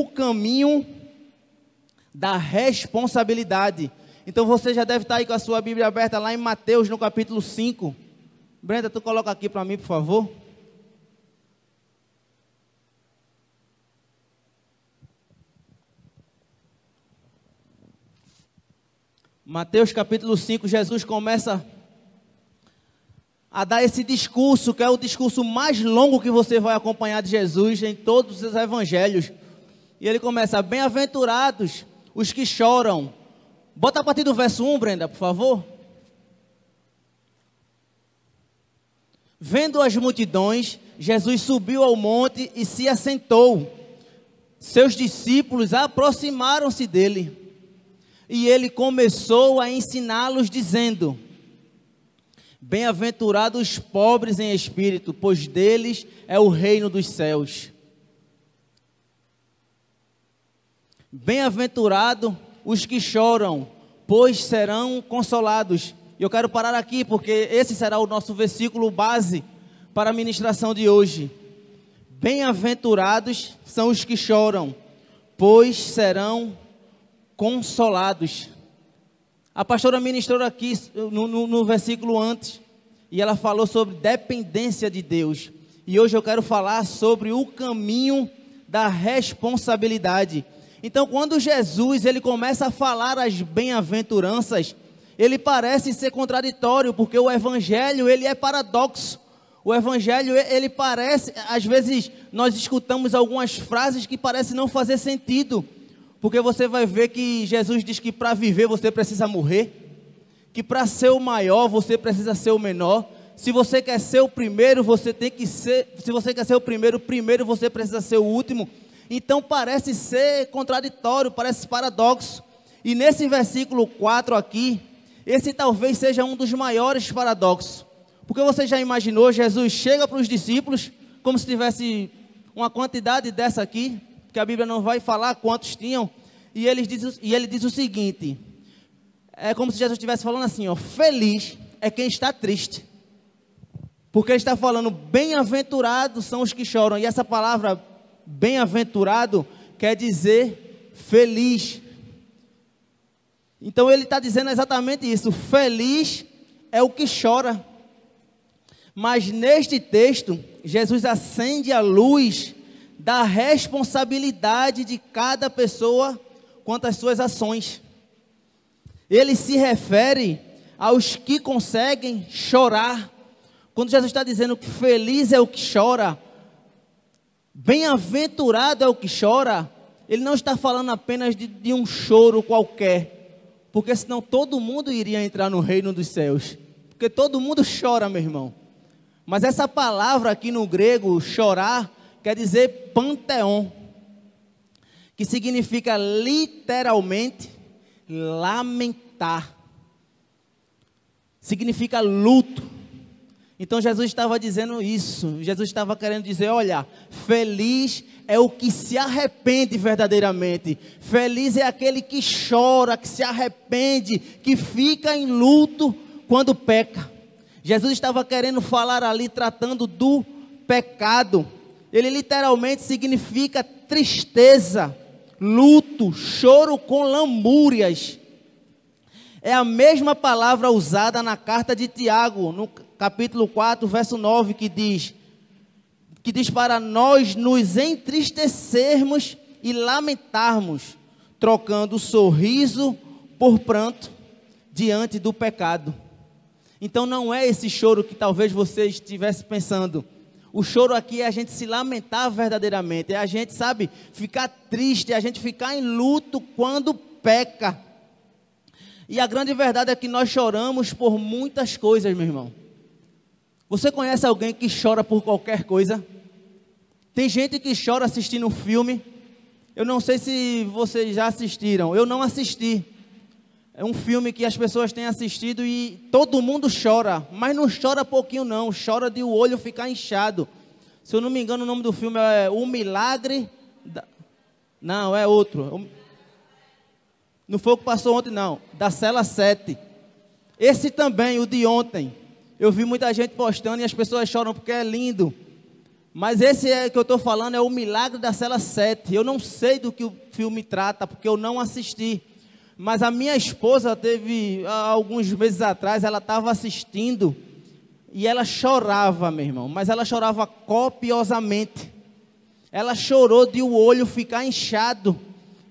o caminho da responsabilidade. Então você já deve estar aí com a sua Bíblia aberta lá em Mateus, no capítulo 5. Brenda, tu coloca aqui para mim, por favor. Mateus capítulo 5, Jesus começa a dar esse discurso, que é o discurso mais longo que você vai acompanhar de Jesus em todos os evangelhos. E ele começa: Bem-aventurados os que choram. Bota a partir do verso 1, Brenda, por favor. Vendo as multidões, Jesus subiu ao monte e se assentou. Seus discípulos aproximaram-se dele e ele começou a ensiná-los, dizendo: Bem-aventurados os pobres em espírito, pois deles é o reino dos céus. Bem-aventurado os que choram, pois serão consolados. E eu quero parar aqui, porque esse será o nosso versículo base para a ministração de hoje. Bem-aventurados são os que choram, pois serão consolados. A pastora ministrou aqui no, no, no, versículo antes, e ela falou sobre dependência de Deus. E hoje eu quero falar sobre o caminho da responsabilidade. Então, quando Jesus ele começa a falar as bem-aventuranças, ele parece ser contraditório, porque o evangelho ele é paradoxo. O evangelho ele parece, às vezes nós escutamos algumas frases que parecem não fazer sentido. Porque você vai ver que Jesus diz que para viver você precisa morrer, que para ser o maior você precisa ser o menor. Se você quer ser o primeiro, você tem que ser, se você quer ser o primeiro, primeiro você precisa ser o último. Então parece ser contraditório, parece paradoxo. E nesse versículo 4 aqui, esse talvez seja um dos maiores paradoxos. Porque você já imaginou, Jesus chega para os discípulos, como se tivesse uma quantidade dessa aqui, que a Bíblia não vai falar quantos tinham, e ele diz, e ele diz o seguinte: é como se Jesus estivesse falando assim, ó, feliz é quem está triste. Porque ele está falando, bem-aventurados são os que choram. E essa palavra bem-aventurado quer dizer feliz. Então ele está dizendo exatamente isso: feliz é o que chora. Mas neste texto, Jesus acende a luz da responsabilidade de cada pessoa quanto às suas ações. Ele se refere aos que conseguem chorar. Quando Jesus está dizendo que feliz é o que chora, bem-aventurado é o que chora, ele não está falando apenas de, de, um choro qualquer, porque senão todo mundo iria entrar no reino dos céus, porque todo mundo chora, meu irmão. Mas essa palavra aqui no grego, chorar, quer dizer panteon, que significa literalmente lamentar, significa luto. Então Jesus estava dizendo isso, Jesus estava querendo dizer: olha, feliz é o que se arrepende verdadeiramente, feliz é aquele que chora, que se arrepende, que fica em luto quando peca. Jesus estava querendo falar ali, tratando do pecado, ele literalmente significa tristeza, luto, choro com lamúrias. É a mesma palavra usada na carta de Tiago, no capítulo 4, verso 9, que diz: que diz para nós nos entristecermos e lamentarmos, trocando sorriso por pranto diante do pecado. Então não é esse choro que talvez você estivesse pensando. O choro aqui é a gente se lamentar verdadeiramente, é a gente, sabe, ficar triste, é a gente ficar em luto quando peca. E a grande verdade é que nós choramos por muitas coisas, meu irmão. Você conhece alguém que chora por qualquer coisa? Tem gente que chora assistindo um filme. Eu não sei se vocês já assistiram. Eu não assisti. É um filme que as pessoas têm assistido e todo mundo chora, mas não chora pouquinho não, chora de o olho ficar inchado. Se eu não me engano, o nome do filme é O Milagre. Da... Não, é outro. Não foi o que passou ontem, não. Da cela 7. Esse também, o de ontem. Eu vi muita gente postando e as pessoas choram porque é lindo. Mas esse é que eu estou falando é o Milagre da Cela 7. Eu não sei do que o filme trata, porque eu não assisti. Mas a minha esposa teve, alguns meses atrás, ela estava assistindo e ela chorava, meu irmão. Mas ela chorava copiosamente. Ela chorou de o olho ficar inchado.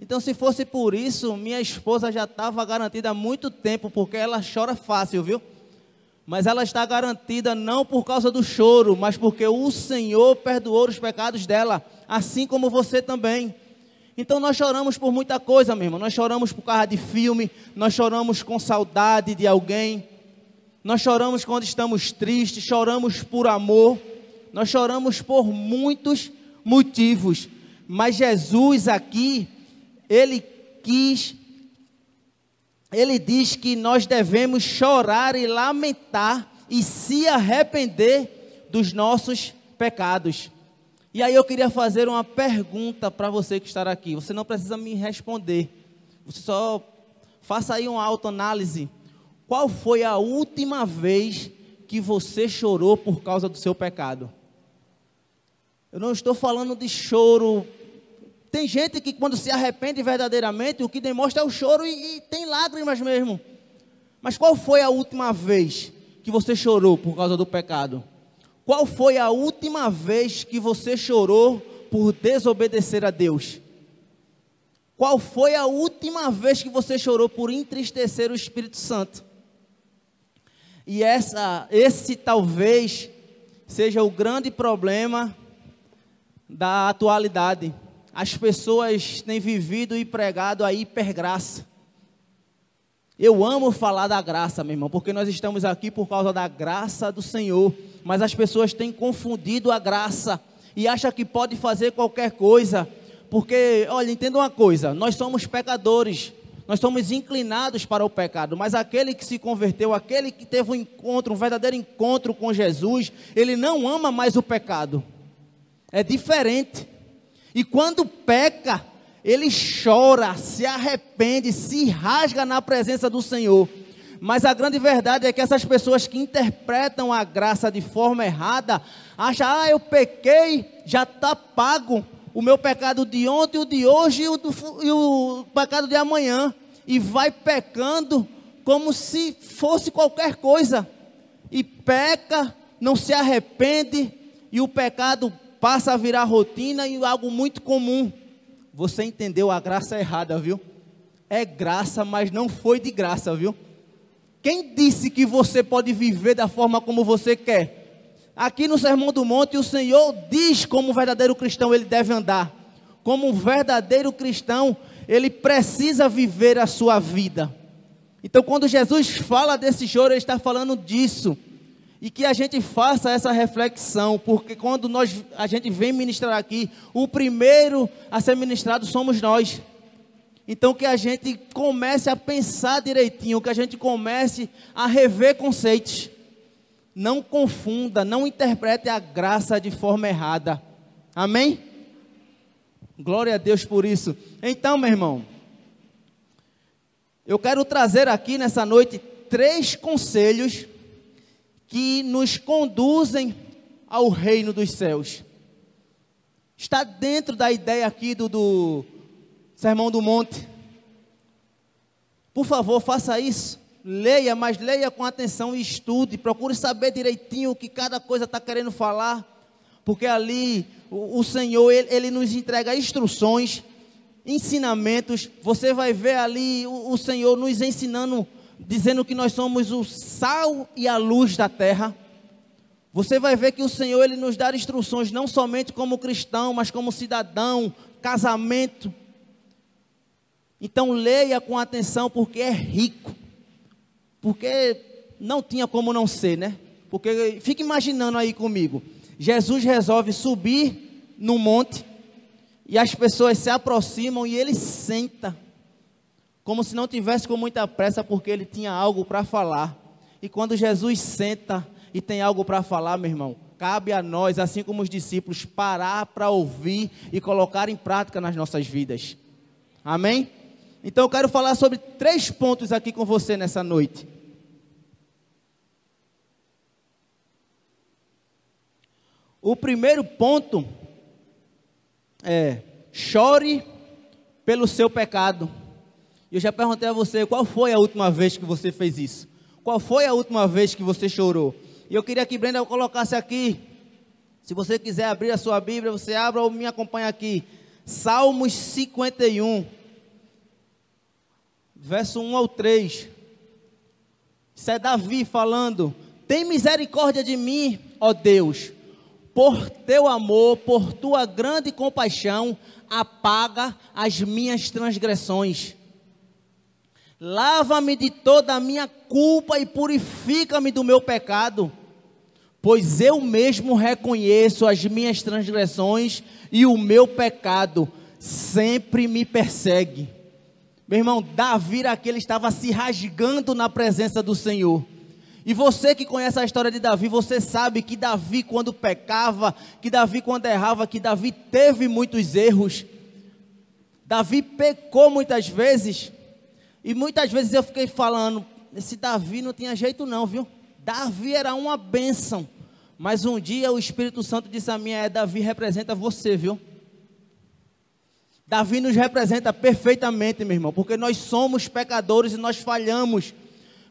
Então, se fosse por isso, minha esposa já estava garantida há muito tempo, porque ela chora fácil, viu? Mas ela está garantida não por causa do choro, mas porque o Senhor perdoou os pecados dela, assim como você também. Então nós choramos por muita coisa, meu irmão. Nós choramos por causa de filme, nós choramos com saudade de alguém, nós choramos quando estamos tristes, choramos por amor, nós choramos por muitos motivos. Mas Jesus aqui, ele quis ele diz que nós devemos chorar e lamentar e se arrepender dos nossos pecados. E aí eu queria fazer uma pergunta para você que está aqui. Você não precisa me responder. Você só faça aí uma autoanálise. Qual foi a última vez que você chorou por causa do seu pecado? Eu não estou falando de choro tem gente que quando se arrepende verdadeiramente, o que demonstra é o choro e, e tem lágrimas mesmo. Mas qual foi a última vez que você chorou por causa do pecado? Qual foi a última vez que você chorou por desobedecer a Deus? Qual foi a última vez que você chorou por entristecer o Espírito Santo? E essa, esse talvez seja o grande problema da atualidade as pessoas têm vivido e pregado a hipergraça. Eu amo falar da graça, meu irmão, porque nós estamos aqui por causa da graça do Senhor, mas as pessoas têm confundido a graça e acham que pode fazer qualquer coisa, porque, olha, entenda uma coisa: nós somos pecadores, nós somos inclinados para o pecado, mas aquele que se converteu, aquele que teve um encontro, um verdadeiro encontro com Jesus, ele não ama mais o pecado, é diferente. E quando peca, ele chora, se arrepende, se rasga na presença do Senhor. Mas a grande verdade é que essas pessoas que interpretam a graça de forma errada, acham, ah, eu pequei, já está pago o meu pecado de ontem, o de hoje e o, do, e o pecado de amanhã. E vai pecando como se fosse qualquer coisa. E peca, não se arrepende, e o pecado passa a virar rotina e algo muito comum. Você entendeu a graça errada, viu? É graça, mas não foi de graça, viu? Quem disse que você pode viver da forma como você quer? Aqui no Sermão do Monte, o Senhor diz como um verdadeiro cristão ele deve andar. Como um verdadeiro cristão, ele precisa viver a sua vida. Então, quando Jesus fala desse choro, ele está falando disso e que a gente faça essa reflexão, porque quando nós a gente vem ministrar aqui, o primeiro a ser ministrado somos nós. Então que a gente comece a pensar direitinho, que a gente comece a rever conceitos. Não confunda, não interprete a graça de forma errada. Amém? Glória a Deus por isso. Então, meu irmão, eu quero trazer aqui nessa noite três conselhos que nos conduzem ao reino dos céus. Está dentro da ideia aqui do, do Sermão do Monte. Por favor, faça isso. Leia, mas leia com atenção e estude. Procure saber direitinho o que cada coisa está querendo falar. Porque ali o, o Senhor, ele, ele, nos entrega instruções, ensinamentos. Você vai ver ali o, o Senhor nos ensinando dizendo que nós somos o sal e a luz da terra, você vai ver que o Senhor ele nos dá instruções não somente como cristão, mas como cidadão, casamento. Então leia com atenção porque é rico. Porque não tinha como não ser, né? Porque fica imaginando aí comigo. Jesus resolve subir no monte e as pessoas se aproximam e ele senta como se não tivesse com muita pressa, porque ele tinha algo para falar. E quando Jesus senta e tem algo para falar, meu irmão, cabe a nós, assim como os discípulos, parar para ouvir e colocar em prática nas nossas vidas. Amém? Então eu quero falar sobre três pontos aqui com você nessa noite. O primeiro ponto é: chore pelo seu pecado. Eu já perguntei a você qual foi a última vez que você fez isso? Qual foi a última vez que você chorou? E eu queria que Brenda colocasse aqui. Se você quiser abrir a sua Bíblia, você abra ou me acompanha aqui. Salmos 51, verso 1 ao 3. Isso é Davi falando: Tem misericórdia de mim, ó Deus, por teu amor, por tua grande compaixão, apaga as minhas transgressões. Lava-me de toda a minha culpa e purifica-me do meu pecado, pois eu mesmo reconheço as minhas transgressões e o meu pecado sempre me persegue. Meu irmão, Davi aquele estava se rasgando na presença do Senhor. E você que conhece a história de Davi, você sabe que Davi, quando pecava, que Davi, quando errava, que Davi teve muitos erros. Davi pecou muitas vezes. E muitas vezes eu fiquei falando, esse Davi não tinha jeito não, viu? Davi era uma bênção. Mas um dia o Espírito Santo disse a mim, é, Davi representa você, viu? Davi nos representa perfeitamente, meu irmão, porque nós somos pecadores e nós falhamos.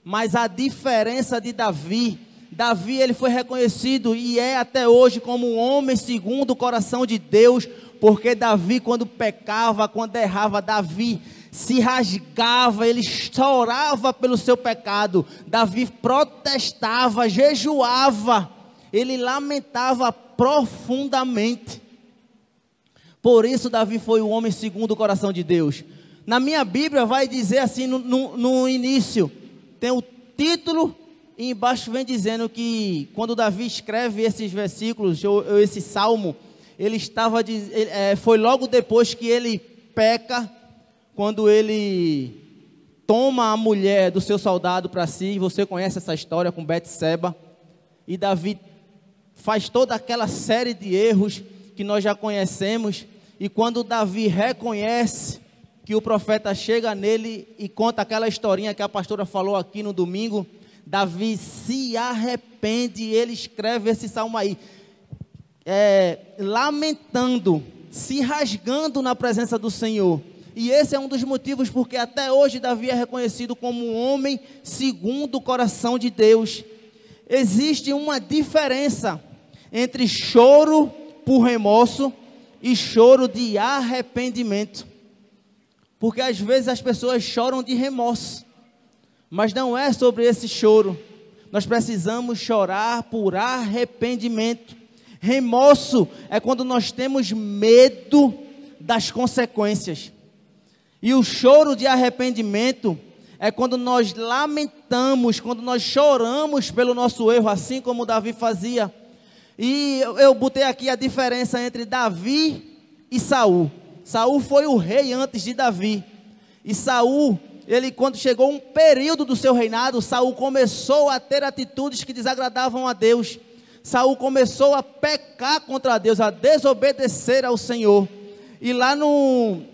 Mas a diferença de Davi, Davi ele foi reconhecido e é até hoje como um homem segundo o coração de Deus, porque Davi quando pecava, quando errava, Davi se rasgava, ele chorava pelo seu pecado. Davi protestava, jejuava, ele lamentava profundamente. Por isso, Davi foi o homem segundo o coração de Deus. Na minha Bíblia, vai dizer assim no, no, no início: tem o título e embaixo vem dizendo que quando Davi escreve esses versículos, ou, ou esse salmo, ele estava, é, foi logo depois que ele peca quando ele toma a mulher do seu soldado para si, você conhece essa história com Betseba, e Davi faz toda aquela série de erros que nós já conhecemos, e quando Davi reconhece que o profeta chega nele e conta aquela historinha que a pastora falou aqui no domingo, Davi se arrepende ele escreve esse salmo aí, é, lamentando, se rasgando na presença do Senhor. E esse é um dos motivos porque até hoje Davi é reconhecido como um homem segundo o coração de Deus. Existe uma diferença entre choro por remorso e choro de arrependimento. Porque às vezes as pessoas choram de remorso, mas não é sobre esse choro. Nós precisamos chorar por arrependimento. Remorso é quando nós temos medo das consequências. E o choro de arrependimento é quando nós lamentamos, quando nós choramos pelo nosso erro, assim como Davi fazia. E eu botei aqui a diferença entre Davi e Saul. Saul foi o rei antes de Davi. E Saul, ele quando chegou um período do seu reinado, Saul começou a ter atitudes que desagradavam a Deus. Saul começou a pecar contra Deus, a desobedecer ao Senhor. E lá no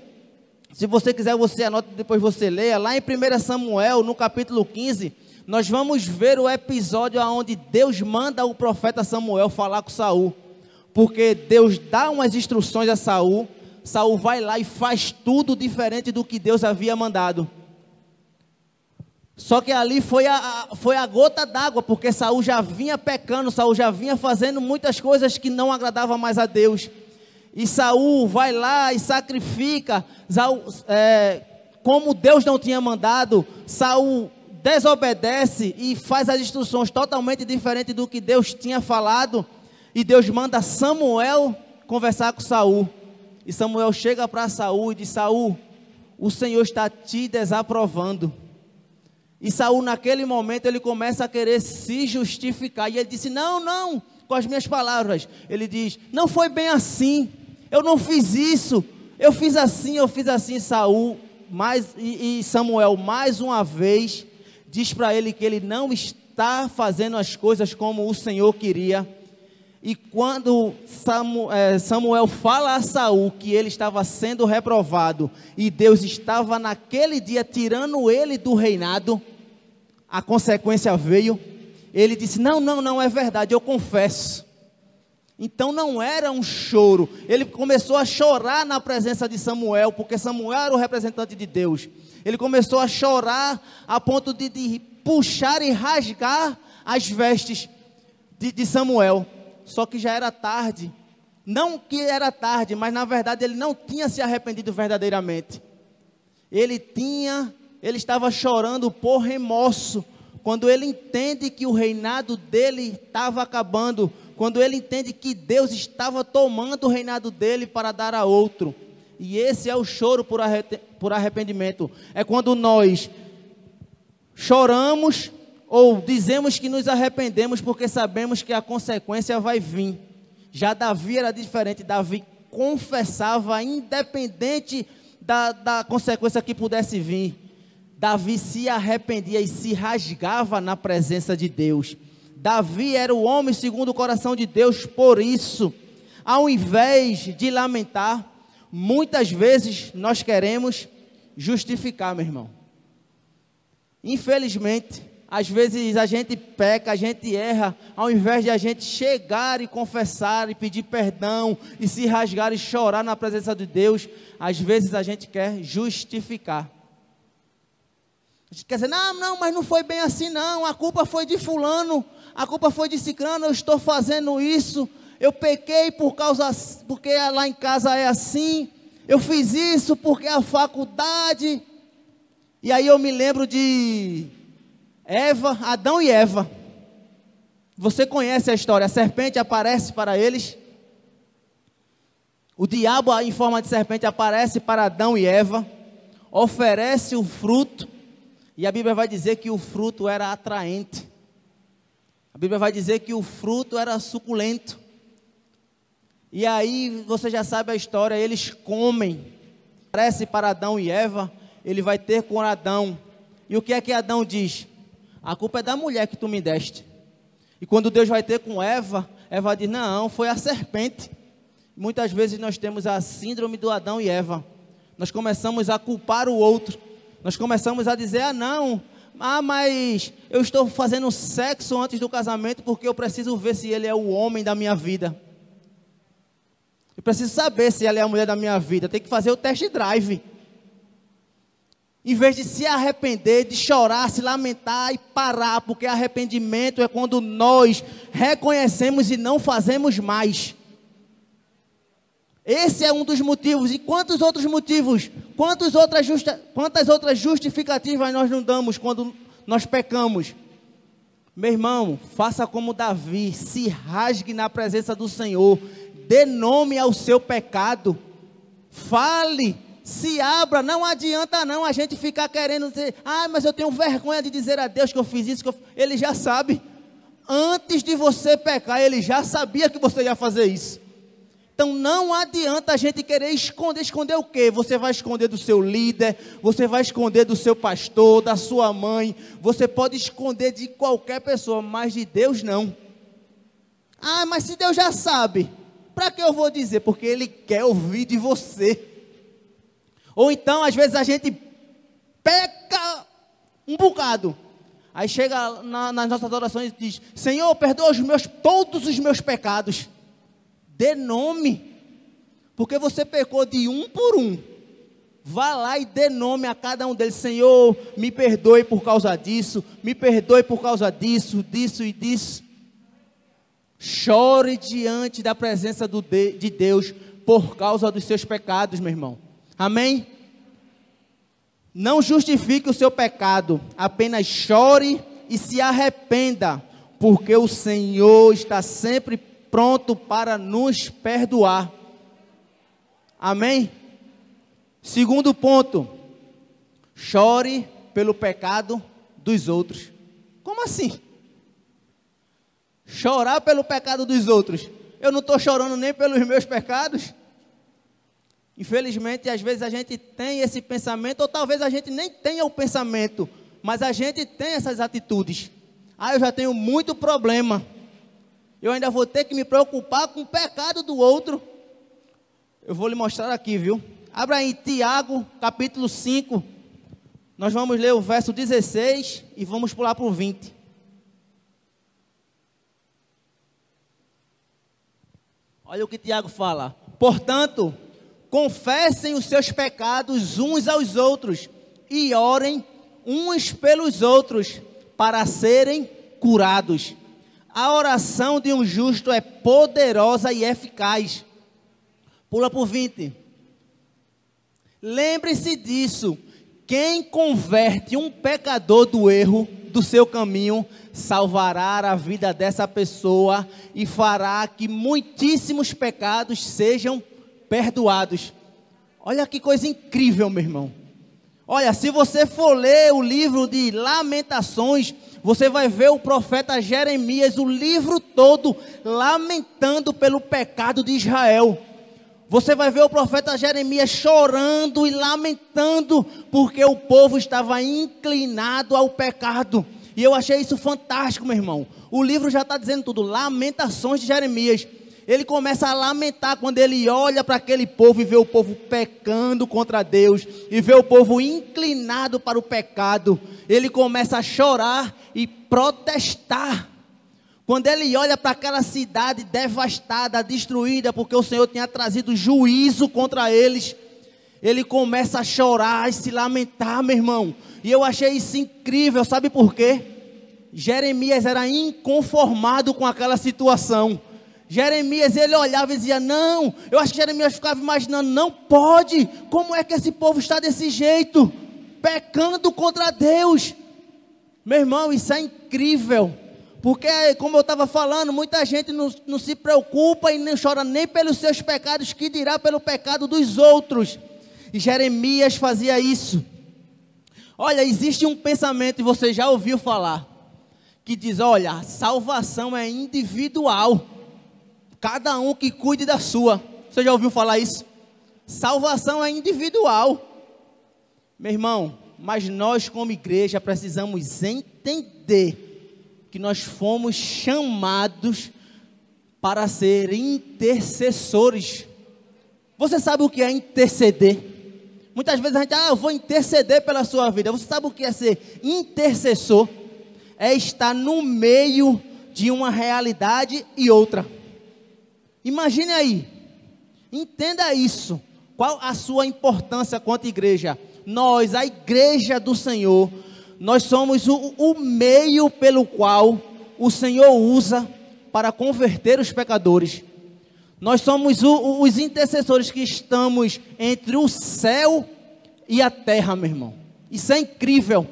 se você quiser, você anota depois você leia. Lá em 1 Samuel, no capítulo 15, nós vamos ver o episódio onde Deus manda o profeta Samuel falar com Saul. Porque Deus dá umas instruções a Saul. Saul vai lá e faz tudo diferente do que Deus havia mandado. Só que ali foi a, foi a gota d'água, porque Saul já vinha pecando, Saul já vinha fazendo muitas coisas que não agradavam mais a Deus. E Saul vai lá e sacrifica, é, como Deus não tinha mandado, Saul desobedece e faz as instruções totalmente diferentes do que Deus tinha falado. E Deus manda Samuel conversar com Saul. E Samuel chega para Saul e diz: Saul, o Senhor está te desaprovando. E Saul, naquele momento, ele começa a querer se justificar. E ele disse: Não, não, com as minhas palavras. Ele diz: Não foi bem assim. Eu não fiz isso. Eu fiz assim, eu fiz assim. Saul mais, e, e Samuel, mais uma vez, diz para ele que ele não está fazendo as coisas como o Senhor queria. E quando é, Samuel fala a Saul que ele estava sendo reprovado e Deus estava naquele dia tirando ele do reinado, a consequência veio. Ele disse: Não, não, não é verdade, eu confesso. Então não era um choro. Ele começou a chorar na presença de Samuel, porque Samuel era o representante de Deus. Ele começou a chorar a ponto de, de puxar e rasgar as vestes de, de Samuel. Só que já era tarde. Não que era tarde, mas na verdade ele não tinha se arrependido verdadeiramente. Ele tinha, ele estava chorando por remorso, quando ele entende que o reinado dele estava acabando, quando ele entende que Deus estava tomando o reinado dele para dar a outro. E esse é o choro por arrependimento. É quando nós choramos ou dizemos que nos arrependemos porque sabemos que a consequência vai vir. Já Davi era diferente. Davi confessava, independente da, da consequência que pudesse vir. Davi se arrependia e se rasgava na presença de Deus. Davi era o homem segundo o coração de Deus, por isso, ao invés de lamentar, muitas vezes nós queremos justificar, meu irmão. Infelizmente, às vezes a gente peca, a gente erra, ao invés de a gente chegar e confessar e pedir perdão e se rasgar e chorar na presença de Deus, às vezes a gente quer justificar. A gente quer dizer, não, não, mas não foi bem assim, não. A culpa foi de fulano, a culpa foi de ciclano, eu estou fazendo isso. Eu pequei por causa, porque lá em casa é assim. Eu fiz isso porque a faculdade. E aí eu me lembro de Eva, Adão e Eva. Você conhece a história? A serpente aparece para eles. O diabo, em forma de serpente, aparece para Adão e Eva, oferece o fruto e a Bíblia vai dizer que o fruto era atraente. A Bíblia vai dizer que o fruto era suculento. E aí você já sabe a história, eles comem. Parece para Adão e Eva, ele vai ter com Adão. E o que é que Adão diz? A culpa é da mulher que tu me deste. E quando Deus vai ter com Eva, Eva diz: Não, foi a serpente. Muitas vezes nós temos a síndrome do Adão e Eva. Nós começamos a culpar o outro. Nós começamos a dizer: ah, não, ah, mas eu estou fazendo sexo antes do casamento porque eu preciso ver se ele é o homem da minha vida. Eu preciso saber se ela é a mulher da minha vida. Tem que fazer o test drive. Em vez de se arrepender, de chorar, se lamentar e parar, porque arrependimento é quando nós reconhecemos e não fazemos mais. Esse é um dos motivos. E quantos outros motivos? Quantas outras, justa, quantas outras justificativas nós não damos quando nós pecamos? Meu irmão, faça como Davi, se rasgue na presença do Senhor, dê nome ao seu pecado, fale, se abra, não adianta não a gente ficar querendo dizer, ah, mas eu tenho vergonha de dizer a Deus que eu fiz isso, que eu... ele já sabe, antes de você pecar, ele já sabia que você ia fazer isso, então não adianta a gente querer esconder. Esconder o quê? Você vai esconder do seu líder, você vai esconder do seu pastor, da sua mãe, você pode esconder de qualquer pessoa, mas de Deus não. Ah, mas se Deus já sabe, para que eu vou dizer? Porque Ele quer ouvir de você. Ou então, às vezes a gente peca um bocado. Aí chega na, nas nossas orações e diz: Senhor, perdoa os meus, todos os meus pecados. Dê nome. Porque você pecou de um por um. Vá lá e dê nome a cada um deles. Senhor, me perdoe por causa disso. Me perdoe por causa disso, disso e disso. Chore diante da presença de Deus por causa dos seus pecados, meu irmão. Amém? Não justifique o seu pecado, apenas chore e se arrependa, porque o Senhor está sempre pronto para nos perdoar. Amém? Segundo ponto, chore pelo pecado dos outros. Como assim? Chorar pelo pecado dos outros. Eu não estou chorando nem pelos meus pecados. Infelizmente, às vezes a gente tem esse pensamento, ou talvez a gente nem tenha o pensamento, mas a gente tem essas atitudes. Ah, eu já tenho muito problema eu ainda vou ter que me preocupar com o pecado do outro. Eu vou lhe mostrar aqui, viu? Abra aí Tiago, capítulo 5. Nós vamos ler o verso 16 e vamos pular para o 20. Olha o que Tiago fala. Portanto, confessem os seus pecados uns aos outros e orem uns pelos outros para serem curados. A oração de um justo é poderosa e eficaz. Pula por 20. Lembre-se disso. Quem converte um pecador do erro do seu caminho salvará a vida dessa pessoa e fará que muitíssimos pecados sejam perdoados. Olha que coisa incrível, meu irmão. Olha, se você for ler o livro de Lamentações, você vai ver o profeta Jeremias, o livro todo, lamentando pelo pecado de Israel. Você vai ver o profeta Jeremias chorando e lamentando, porque o povo estava inclinado ao pecado. E eu achei isso fantástico, meu irmão. O livro já está dizendo tudo, Lamentações de Jeremias ele começa a lamentar quando ele olha para aquele povo e vê o povo pecando contra Deus, e vê o povo inclinado para o pecado. Ele começa a chorar e protestar. Quando ele olha para aquela cidade devastada, destruída, porque o Senhor tinha trazido juízo contra eles, ele começa a chorar e se lamentar, meu irmão. E eu achei isso incrível, sabe por quê? Jeremias era inconformado com aquela situação. Jeremias, ele olhava e dizia: Não, eu acho que Jeremias ficava imaginando: Não pode, como é que esse povo está desse jeito, pecando contra Deus? Meu irmão, isso é incrível, porque, como eu estava falando, muita gente não, não se preocupa e não chora nem pelos seus pecados, que dirá pelo pecado dos outros. E Jeremias fazia isso. Olha, existe um pensamento, e você já ouviu falar, que diz: olha, salvação é individual. Cada um que cuide da sua. Você já ouviu falar isso? Salvação é individual. Meu irmão, mas nós como igreja precisamos entender que nós fomos chamados para ser intercessores. Você sabe o que é interceder? Muitas vezes a gente, ah, eu vou interceder pela sua vida. Você sabe o que é ser intercessor? É estar no meio de uma realidade e outra. Imagine aí, entenda isso. Qual a sua importância quanto igreja? Nós, a igreja do Senhor, nós somos o, o meio pelo qual o Senhor usa para converter os pecadores. Nós somos o, os intercessores que estamos entre o céu e a terra, meu irmão. Isso é incrível.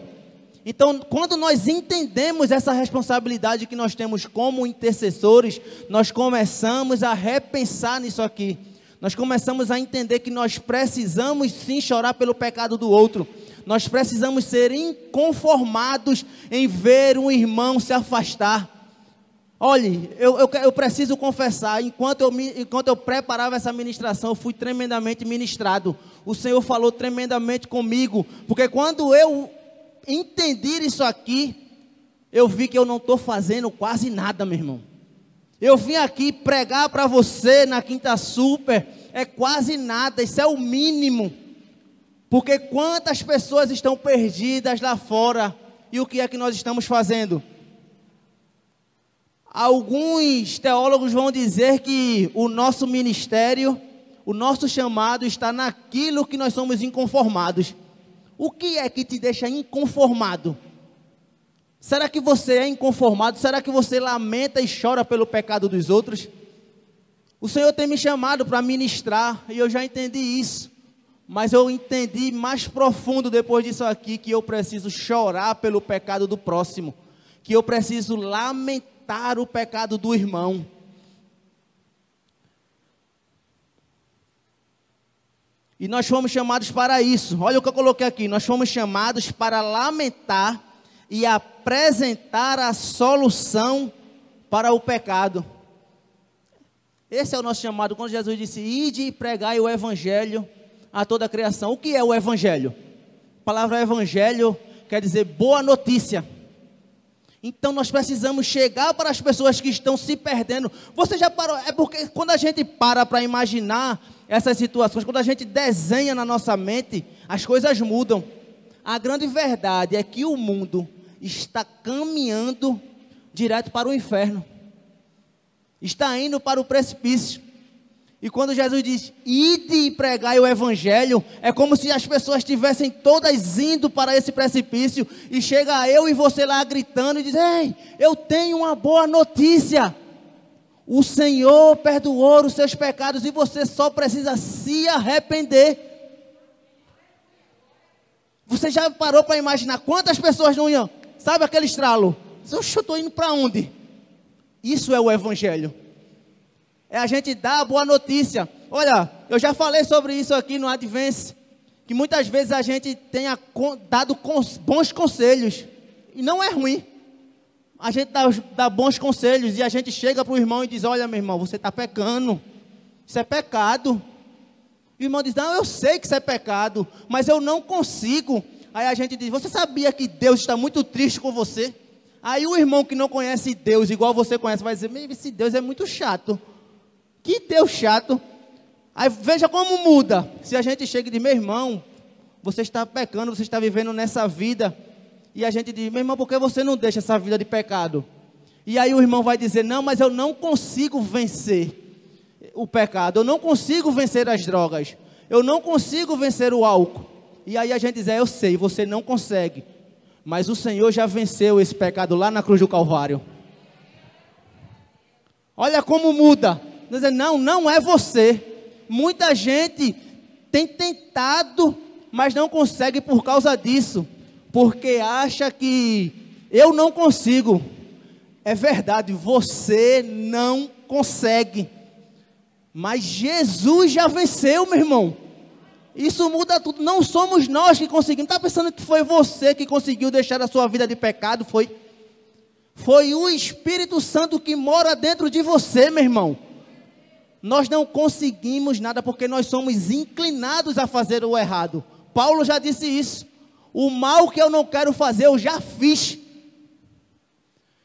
Então, quando nós entendemos essa responsabilidade que nós temos como intercessores, nós começamos a repensar nisso aqui. Nós começamos a entender que nós precisamos sim chorar pelo pecado do outro. Nós precisamos ser inconformados em ver um irmão se afastar. Olhe, eu, eu, eu, preciso confessar, enquanto eu, enquanto eu preparava essa ministração, eu fui tremendamente ministrado. O Senhor falou tremendamente comigo, porque quando eu entender isso aqui, eu vi que eu não estou fazendo quase nada, meu irmão. Eu vim aqui pregar para você na Quinta Super, é quase nada, isso é o mínimo. Porque quantas pessoas estão perdidas lá fora e o que é que nós estamos fazendo? Alguns teólogos vão dizer que o nosso ministério, o nosso chamado está naquilo que nós somos inconformados. O que é que te deixa inconformado? Será que você é inconformado? Será que você lamenta e chora pelo pecado dos outros? O Senhor tem me chamado para ministrar e eu já entendi isso. Mas eu entendi mais profundo depois disso aqui que eu preciso chorar pelo pecado do próximo, que eu preciso lamentar o pecado do irmão. E nós fomos chamados para isso. Olha o que eu coloquei aqui. Nós fomos chamados para lamentar e apresentar a solução para o pecado. Esse é o nosso chamado. Quando Jesus disse: Ide e pregai o evangelho a toda a criação. O que é o evangelho? A palavra evangelho quer dizer boa notícia. Então nós precisamos chegar para as pessoas que estão se perdendo. Você já parou? É porque quando a gente para para imaginar essas situações, quando a gente desenha na nossa mente, as coisas mudam. A grande verdade é que o mundo está caminhando direto para o inferno. Está indo para o precipício. E quando Jesus diz, ide e pregai o evangelho, é como se as pessoas estivessem todas indo para esse precipício, e chega eu e você lá gritando e diz, ei, eu tenho uma boa notícia. O Senhor perdoou os seus pecados e você só precisa se arrepender. Você já parou para imaginar quantas pessoas não iam? Sabe aquele estralo? Eu estou indo para onde? Isso é o Evangelho. É a gente dar a boa notícia. Olha, eu já falei sobre isso aqui no Advance. Que muitas vezes a gente tenha dado bons conselhos. E não é ruim. A gente dá, dá bons conselhos e a gente chega para o irmão e diz: Olha, meu irmão, você está pecando. Isso é pecado. E o irmão diz: Não, eu sei que isso é pecado, mas eu não consigo. Aí a gente diz: Você sabia que Deus está muito triste com você? Aí o irmão que não conhece Deus, igual você conhece, vai dizer: Esse Deus é muito chato. Que Deus chato. Aí veja como muda. Se a gente chega e diz: Meu irmão, você está pecando, você está vivendo nessa vida. E a gente diz: Meu irmão, por que você não deixa essa vida de pecado? E aí o irmão vai dizer: Não, mas eu não consigo vencer o pecado, eu não consigo vencer as drogas, eu não consigo vencer o álcool. E aí a gente diz: é, Eu sei, você não consegue, mas o Senhor já venceu esse pecado lá na cruz do Calvário. Olha como muda. Não, não é você. Muita gente tem tentado, mas não consegue por causa disso, porque acha que eu não consigo. É verdade, você não consegue. Mas Jesus já venceu, meu irmão. Isso muda tudo. Não somos nós que conseguimos. Está pensando que foi você que conseguiu deixar a sua vida de pecado? Foi. Foi o Espírito Santo que mora dentro de você, meu irmão. Nós não conseguimos nada porque nós somos inclinados a fazer o errado. Paulo já disse isso. O mal que eu não quero fazer, eu já fiz.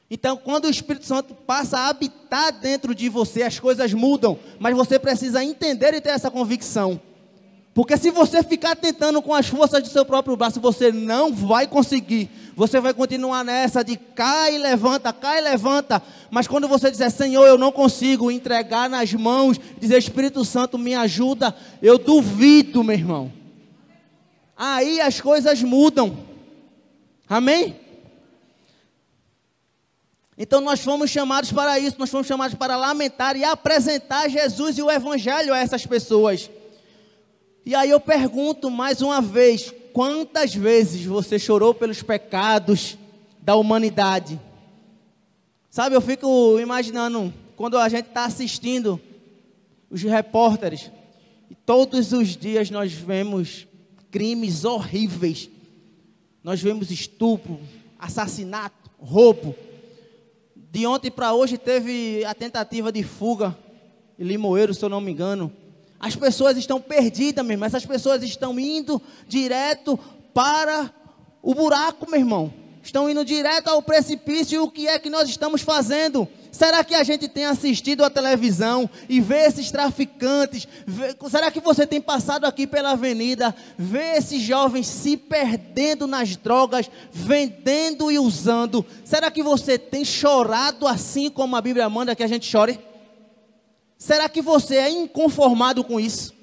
Então, quando o Espírito Santo passa a habitar dentro de você, as coisas mudam, mas você precisa entender e ter essa convicção. Porque se você ficar tentando com as forças do seu próprio braço, você não vai conseguir. Você vai continuar nessa de cai e levanta, cai e levanta. Mas quando você dizer, Senhor, eu não consigo entregar nas mãos, dizer, Espírito Santo, me ajuda, eu duvido, meu irmão. Aí as coisas mudam. Amém? Então nós fomos chamados para isso, nós fomos chamados para lamentar e apresentar Jesus e o Evangelho a essas pessoas. E aí eu pergunto mais uma vez: quantas vezes você chorou pelos pecados da humanidade? Sabe, eu fico imaginando quando a gente está assistindo os repórteres, e todos os dias nós vemos crimes horríveis, nós vemos estupro, assassinato, roubo. De ontem para hoje teve a tentativa de fuga em Limoeiro, se eu não me engano. As pessoas estão perdidas, meu irmão. Essas pessoas estão indo direto para o buraco, meu irmão. Estão indo direto ao precipício. E o que é que nós estamos fazendo? Será que a gente tem assistido a televisão e vê esses traficantes? Vê, será que você tem passado aqui pela avenida, vê esses jovens se perdendo nas drogas, vendendo e usando? Será que você tem chorado assim como a Bíblia manda que a gente chore? Será que você é inconformado com isso?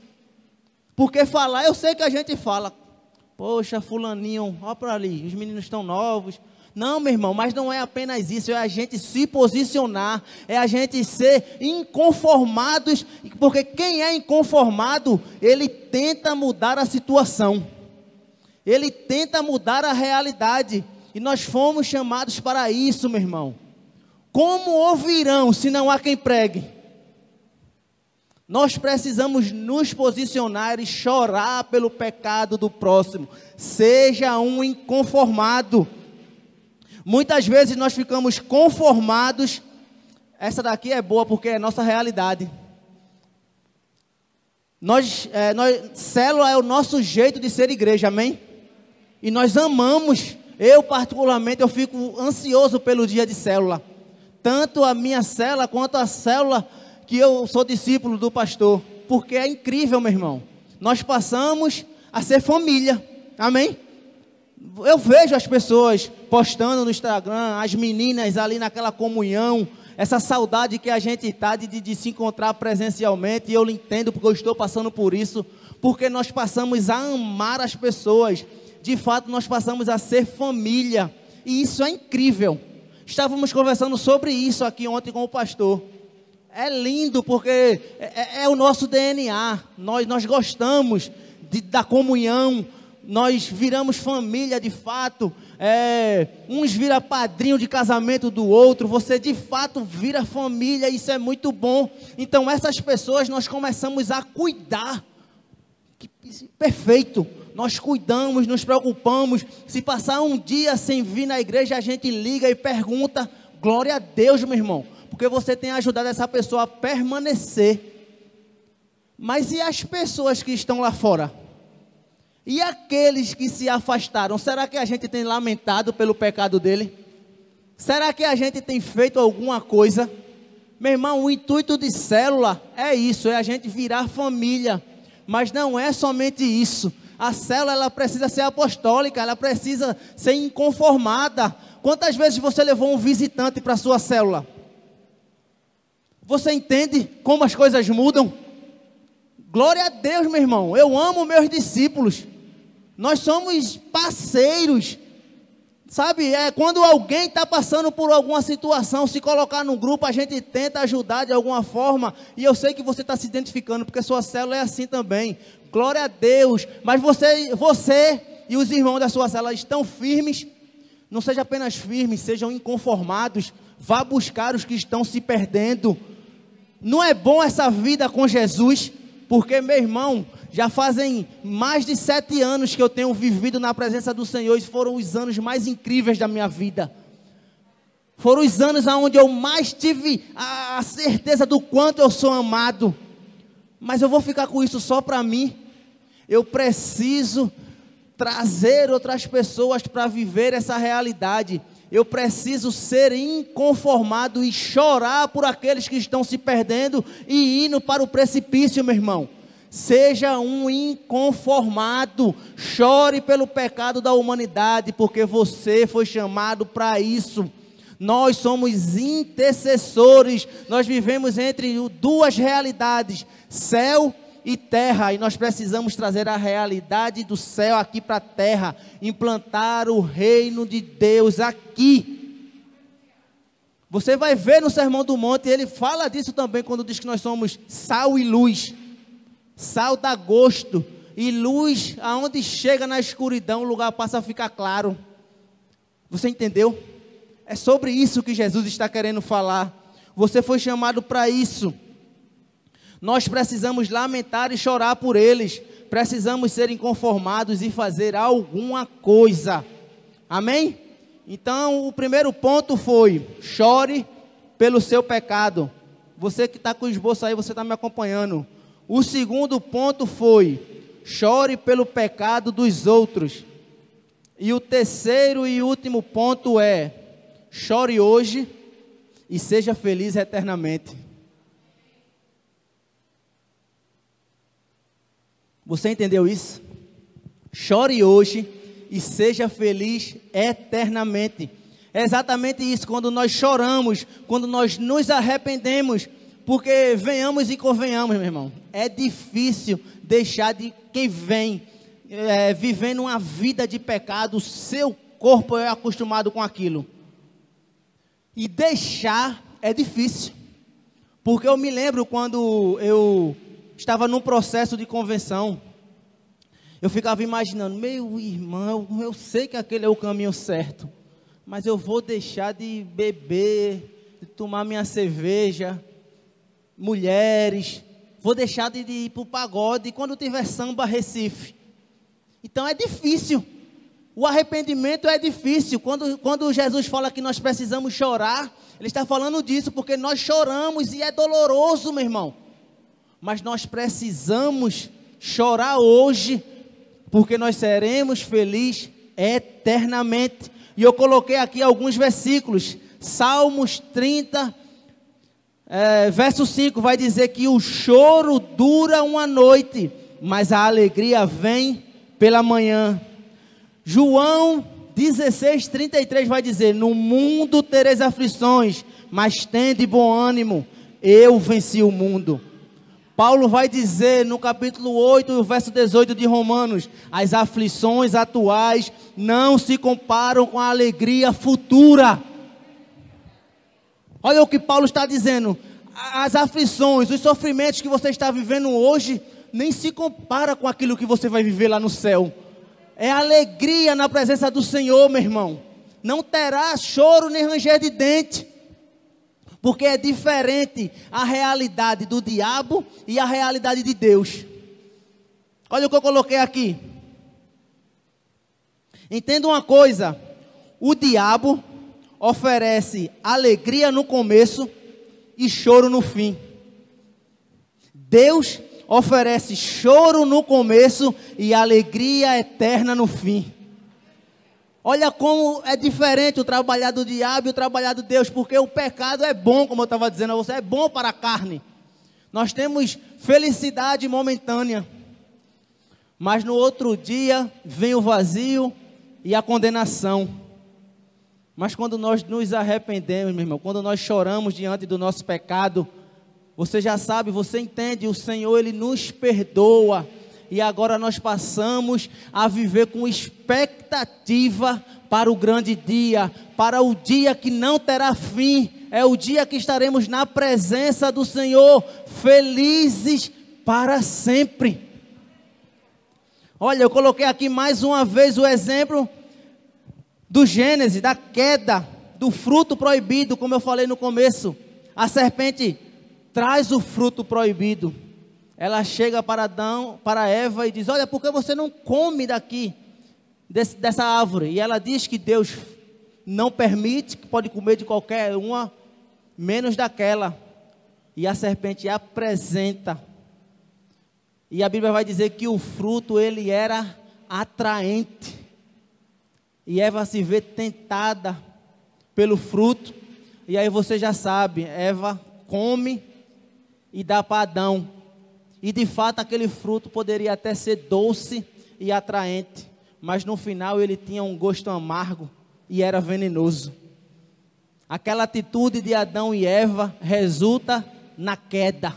Porque falar, eu sei que a gente fala, poxa, fulaninho, olha para ali, os meninos estão novos, não, meu irmão, mas não é apenas isso, é a gente se posicionar, é a gente ser inconformados, porque quem é inconformado, ele tenta mudar a situação, ele tenta mudar a realidade, e nós fomos chamados para isso, meu irmão. Como ouvirão se não há quem pregue? Nós precisamos nos posicionar e chorar pelo pecado do próximo. Seja um inconformado. Muitas vezes nós ficamos conformados. Essa daqui é boa porque é nossa realidade. Nós, é, nós, célula é o nosso jeito de ser igreja, amém? E nós amamos. Eu, particularmente, eu fico ansioso pelo dia de célula. Tanto a minha célula quanto a célula que eu sou discípulo do pastor. Porque é incrível, meu irmão. Nós passamos a ser família. Amém? Eu vejo as pessoas postando no Instagram, as meninas ali naquela comunhão, essa saudade que a gente está de, de, se encontrar presencialmente, e eu entendo porque eu estou passando por isso, porque nós passamos a amar as pessoas, de fato nós passamos a ser família, e isso é incrível. Estávamos conversando sobre isso aqui ontem com o pastor. É lindo porque é, é, é o nosso DNA. Nós, nós gostamos de, da comunhão, nós viramos família de fato. É, uns vira padrinho de casamento do outro, você de fato vira família, isso é muito bom. Então essas pessoas nós começamos a cuidar. Perfeito. Nós cuidamos, nos preocupamos. Se passar um dia sem vir na igreja, a gente liga e pergunta: glória a Deus, meu irmão, porque você tem ajudado essa pessoa a permanecer. Mas e as pessoas que estão lá fora? E aqueles que se afastaram, será que a gente tem lamentado pelo pecado dele? Será que a gente tem feito alguma coisa? Meu irmão, o intuito de célula é isso, é a gente virar família. Mas não é somente isso. A célula ela precisa ser apostólica, ela precisa ser inconformada. Quantas vezes você levou um visitante para sua célula? Você entende como as coisas mudam? Glória a Deus, meu irmão. Eu amo meus discípulos. Nós somos parceiros. Sabe, é quando alguém está passando por alguma situação, se colocar no grupo, a gente tenta ajudar de alguma forma. E eu sei que você está se identificando, porque sua célula é assim também. Glória a Deus. Mas você, você e os irmãos da sua célula estão firmes. Não seja apenas firmes, sejam inconformados. Vá buscar os que estão se perdendo. Não é bom essa vida com Jesus, porque, meu irmão, já fazem mais de sete anos que eu tenho vivido na presença do Senhor e foram os anos mais incríveis da minha vida. Foram os anos onde eu mais tive a certeza do quanto eu sou amado. Mas eu vou ficar com isso só para mim. Eu preciso trazer outras pessoas para viver essa realidade. Eu preciso ser inconformado e chorar por aqueles que estão se perdendo e indo para o precipício, meu irmão. Seja um inconformado, chore pelo pecado da humanidade, porque você foi chamado para isso. Nós somos intercessores, nós vivemos entre duas realidades, céu e terra, e nós precisamos trazer a realidade do céu aqui para a terra, implantar o reino de Deus aqui. Você vai ver no Sermão do Monte, ele fala disso também quando diz que nós somos sal e luz. Sal dá gosto e luz, aonde chega na escuridão, o lugar passa a ficar claro. Você entendeu? É sobre isso que Jesus está querendo falar. Você foi chamado para isso. Nós precisamos lamentar e chorar por eles. Precisamos ser inconformados e fazer alguma coisa. Amém? Então, o primeiro ponto foi: chore pelo seu pecado. Você que está com o esboço aí, você está me acompanhando. O segundo ponto foi: chore pelo pecado dos outros. E o terceiro e último ponto é: chore hoje e seja feliz eternamente. Você entendeu isso? Chore hoje e seja feliz eternamente. É exatamente isso, quando nós choramos, quando nós nos arrependemos, porque venhamos e convenhamos, meu irmão, é difícil deixar de quem vem é, vivendo uma vida de pecado, seu corpo é acostumado com aquilo. E deixar é difícil. Porque eu me lembro quando eu estava num processo de convenção, eu ficava imaginando, meu irmão, eu sei que aquele é o caminho certo, mas eu vou deixar de beber, de tomar minha cerveja, mulheres, vou deixar de, ir para o pagode quando tiver samba Recife. Então é difícil. O arrependimento é difícil. Quando, quando Jesus fala que nós precisamos chorar, Ele está falando disso, porque nós choramos e é doloroso, meu irmão. Mas nós precisamos chorar hoje, porque nós seremos felizes eternamente. E eu coloquei aqui alguns versículos. Salmos 30, é, verso 5 vai dizer que o choro dura uma noite, mas a alegria vem pela manhã. João 16, 33 vai dizer: No mundo tereis aflições, mas tende bom ânimo, eu venci o mundo. Paulo vai dizer no capítulo 8, verso 18 de Romanos: As aflições atuais não se comparam com a alegria futura. Olha o que Paulo está dizendo. As aflições, os sofrimentos que você está vivendo hoje, nem se compara com aquilo que você vai viver lá no céu. É alegria na presença do Senhor, meu irmão. Não terá choro nem ranger de dente. Porque é diferente a realidade do diabo e a realidade de Deus. Olha o que eu coloquei aqui. Entenda uma coisa: o diabo oferece alegria no começo e choro no fim. Deus oferece choro no começo e alegria eterna no fim. Olha como é diferente o trabalhar do diabo e o trabalhar de Deus, porque o pecado é bom, como eu estava dizendo a você, é bom para a carne. Nós temos felicidade momentânea, mas no outro dia vem o vazio e a condenação. Mas quando nós nos arrependemos, meu irmão, quando nós choramos diante do nosso pecado, você já sabe, você entende, o Senhor ele nos perdoa. E agora nós passamos a viver com expectativa para o grande dia, para o dia que não terá fim. É o dia que estaremos na presença do Senhor, felizes para sempre. Olha, eu coloquei aqui mais uma vez o exemplo do Gênesis, da queda, do fruto proibido, como eu falei no começo. A serpente traz o fruto proibido. Ela chega para Adão, para Eva e diz: Olha, por que você não come daqui, desse, dessa árvore? E ela diz que Deus não permite, que pode comer de qualquer uma, menos daquela. E a serpente apresenta. E a Bíblia vai dizer que o fruto ele era atraente. E Eva se vê tentada pelo fruto. E aí você já sabe, Eva come e dá para Adão. E de fato aquele fruto poderia até ser doce e atraente, mas no final ele tinha um gosto amargo e era venenoso. Aquela atitude de Adão e Eva resulta na queda.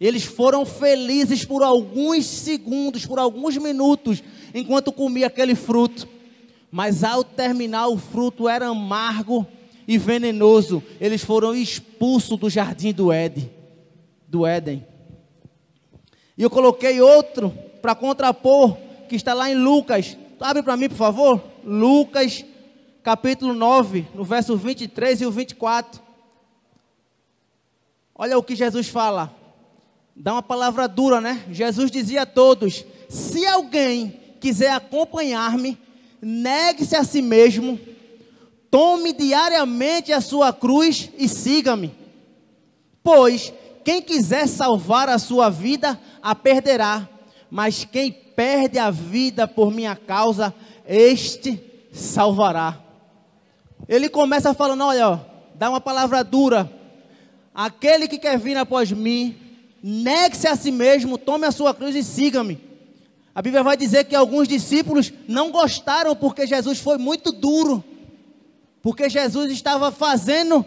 Eles foram felizes por alguns segundos, por alguns minutos, enquanto comia aquele fruto. Mas ao terminar, o fruto era amargo e venenoso. Eles foram expulsos do jardim do Éden. Do Éden. E eu coloquei outro para contrapor, que está lá em Lucas. Abre para mim, por favor. Lucas, capítulo 9, no verso 23 e o 24. Olha o que Jesus fala. Dá uma palavra dura, né? Jesus dizia a todos: Se alguém quiser acompanhar-me, negue-se a si mesmo, tome diariamente a sua cruz e siga-me. Pois quem quiser salvar a sua vida, a perderá, mas quem perde a vida por minha causa, este salvará. Ele começa falando: olha, ó, dá uma palavra dura. Aquele que quer vir após mim, negue-se a si mesmo, tome a sua cruz e siga-me. A Bíblia vai dizer que alguns discípulos não gostaram porque Jesus foi muito duro. Porque Jesus estava fazendo,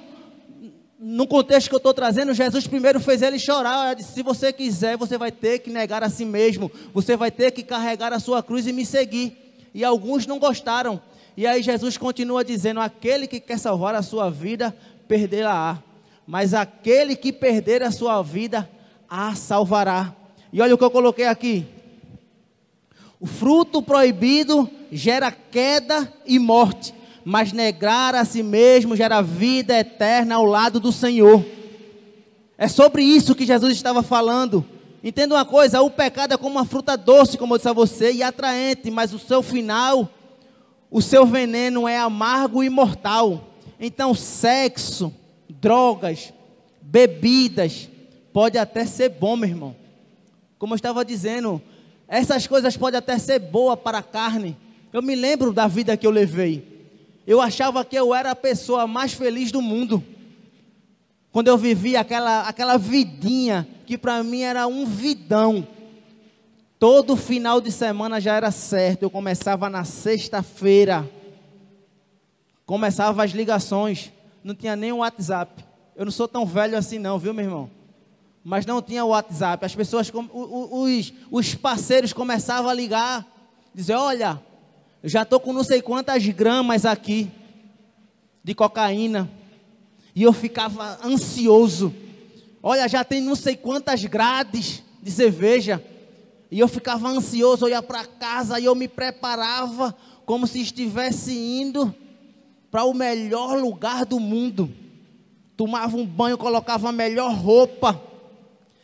no contexto que eu estou trazendo, Jesus primeiro fez ele chorar. Disse, Se você quiser, você vai ter que negar a si mesmo. Você vai ter que carregar a sua cruz e me seguir. E alguns não gostaram. E aí Jesus continua dizendo: Aquele que quer salvar a sua vida, perderá. Mas aquele que perder a sua vida, a salvará. E olha o que eu coloquei aqui. O fruto proibido gera queda e morte, mas negar a si mesmo gera vida eterna ao lado do Senhor. É sobre isso que Jesus estava falando. Entenda uma coisa: o pecado é como uma fruta doce, como eu disse a você, e atraente, mas o seu final, o seu veneno é amargo e mortal. Então, sexo, drogas, bebidas, pode até ser bom, meu irmão. Como eu estava dizendo, essas coisas podem até ser boas para a carne. Eu me lembro da vida que eu levei. Eu achava que eu era a pessoa mais feliz do mundo. Quando eu vivia aquela, aquela vidinha que para mim era um vidão. Todo final de semana já era certo. Eu começava na sexta-feira. Começava as ligações. Não tinha nem o WhatsApp. Eu não sou tão velho assim, não, viu, meu irmão? Mas não tinha o WhatsApp. As pessoas, os, os parceiros começavam a ligar. Dizer: Olha, eu já estou com não sei quantas gramas aqui de cocaína. E eu ficava ansioso. Olha, já tem não sei quantas grades de cerveja. E eu ficava ansioso, eu ia para casa e eu me preparava como se estivesse indo para o melhor lugar do mundo. Tomava um banho, colocava a melhor roupa.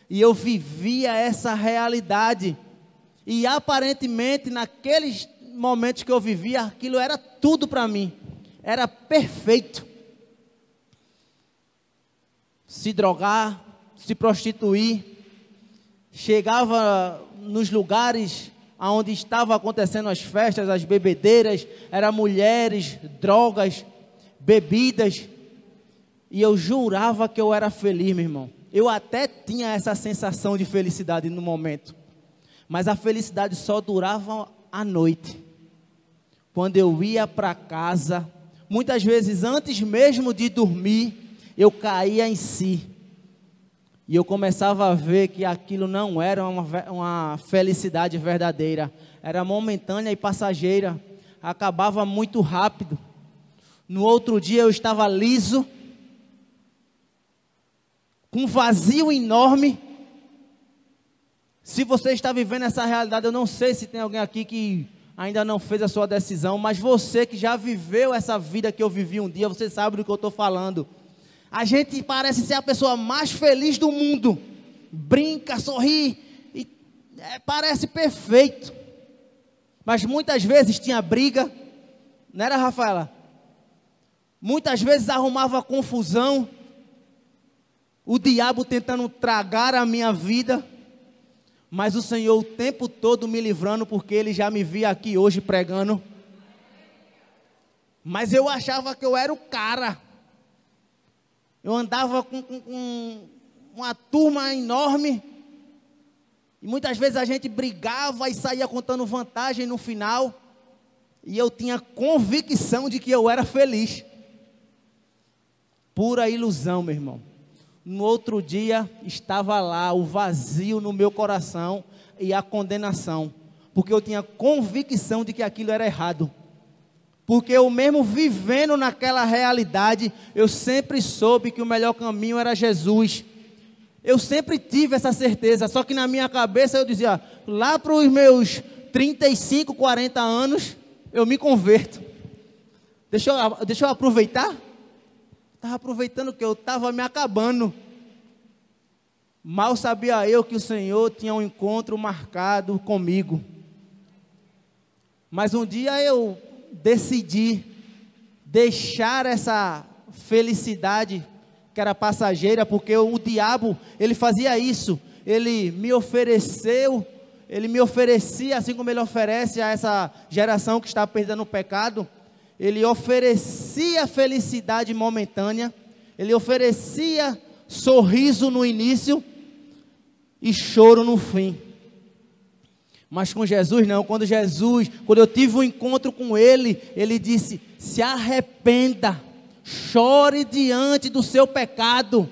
E eu vivia essa realidade. E aparentemente, naqueles momentos que eu vivia, aquilo era tudo para mim. Era perfeito. Se drogar, se prostituir, chegava nos lugares onde estavam acontecendo as festas, as bebedeiras, eram mulheres, drogas, bebidas, e eu jurava que eu era feliz, meu irmão. Eu até tinha essa sensação de felicidade no momento, mas a felicidade só durava à noite. Quando eu ia para casa, muitas vezes antes mesmo de dormir, eu caía em si. E eu começava a ver que aquilo não era uma, uma felicidade verdadeira, era momentânea e passageira, acabava muito rápido. No outro dia eu estava liso, com um vazio enorme. Se você está vivendo essa realidade, eu não sei se tem alguém aqui que ainda não fez a sua decisão, mas você que já viveu essa vida que eu vivi um dia, você sabe do que eu estou falando. A gente parece ser a pessoa mais feliz do mundo. Brinca, sorri, e é, parece perfeito. Mas muitas vezes tinha briga, não era, Rafaela? Muitas vezes arrumava confusão. O diabo tentando tragar a minha vida. Mas o Senhor o tempo todo me livrando, porque Ele já me via aqui hoje pregando. Mas eu achava que eu era o cara. Eu andava com, com, com uma turma enorme. E muitas vezes a gente brigava e saía contando vantagem no final. E eu tinha convicção de que eu era feliz. Pura ilusão, meu irmão. No outro dia estava lá o vazio no meu coração e a condenação, porque eu tinha convicção de que aquilo era errado porque eu mesmo vivendo naquela realidade, eu sempre soube que o melhor caminho era Jesus. Eu sempre tive essa certeza, só que na minha cabeça eu dizia, lá para os meus 35, 40 anos, eu me converto. Deixa eu, deixa eu aproveitar. Estava aproveitando que eu estava me acabando. Mal sabia eu que o Senhor tinha um encontro marcado comigo. Mas um dia eu decidi deixar essa felicidade que era passageira, porque o, diabo, ele fazia isso, ele me ofereceu, ele me oferecia, assim como ele oferece a essa geração que está perdendo o pecado, ele oferecia felicidade momentânea, ele oferecia sorriso no início e choro no fim. Mas com Jesus não, quando Jesus, quando eu tive um encontro com Ele, Ele disse: se arrependa, chore diante do seu pecado,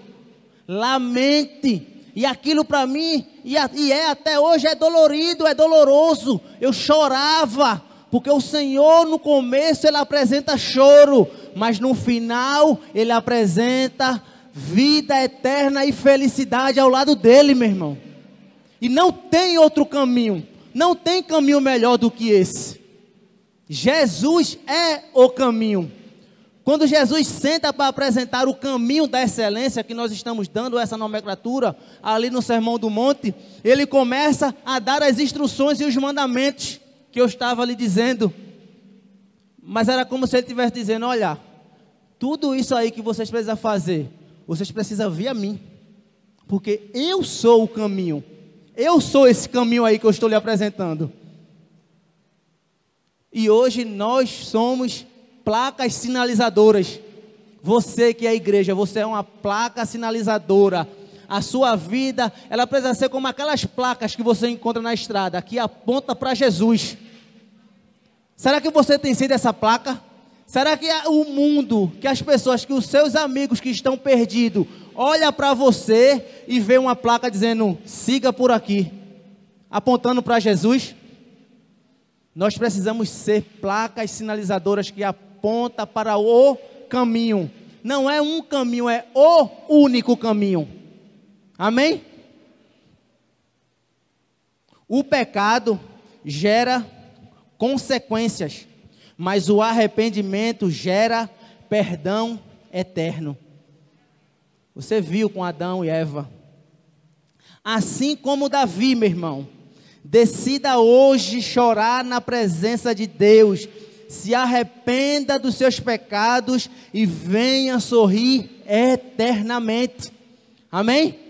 lamente. E aquilo para mim, e, é até hoje, é dolorido, é doloroso. Eu chorava, porque o Senhor no começo Ele apresenta choro, mas no final Ele apresenta vida eterna e felicidade ao lado dele, meu irmão. E não tem outro caminho. Não tem caminho melhor do que esse. Jesus é o caminho. Quando Jesus senta para apresentar o caminho da excelência, que nós estamos dando essa nomenclatura ali no Sermão do Monte, ele começa a dar as instruções e os mandamentos que eu estava lhe dizendo. Mas era como se ele estivesse dizendo: Olha, tudo isso aí que vocês precisam fazer, vocês precisam vir a mim, porque eu sou o caminho. Eu sou esse caminho aí que eu estou lhe apresentando. E hoje nós somos placas sinalizadoras. Você que é a igreja, você é uma placa sinalizadora. A sua vida, ela precisa ser como aquelas placas que você encontra na estrada, que aponta para Jesus. Será que você tem sido essa placa? Será que o mundo, que as pessoas, que os seus amigos que estão perdidos, olha para você e vê uma placa dizendo: siga por aqui, apontando para Jesus? Nós precisamos ser placas sinalizadoras que apontam para o caminho. Não é um caminho, é o único caminho. Amém? O pecado gera consequências, mas o arrependimento gera perdão eterno. Você viu com Adão e Eva. Assim como Davi, meu irmão, decida hoje chorar na presença de Deus, se arrependa dos seus pecados e venha sorrir eternamente. Amém?